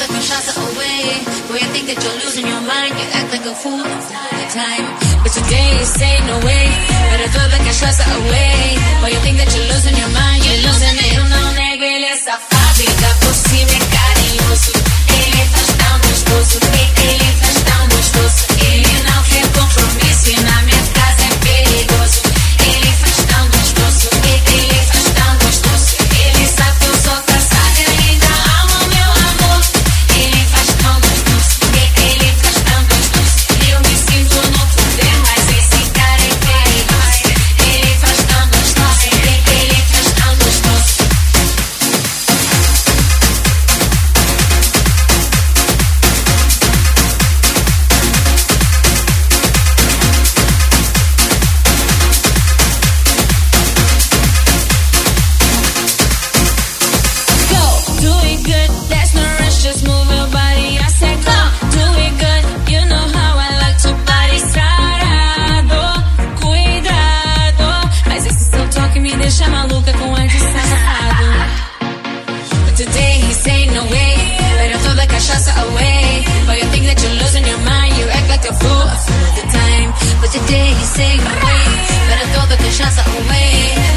love that shots away. When you think that you're losing your mind, you act like a fool all the time. But today you say no way, but I feel like I away. answer away. But you think that you're losing your mind, you act like a fool some of the time. But today you say, wait, better throw the chance away.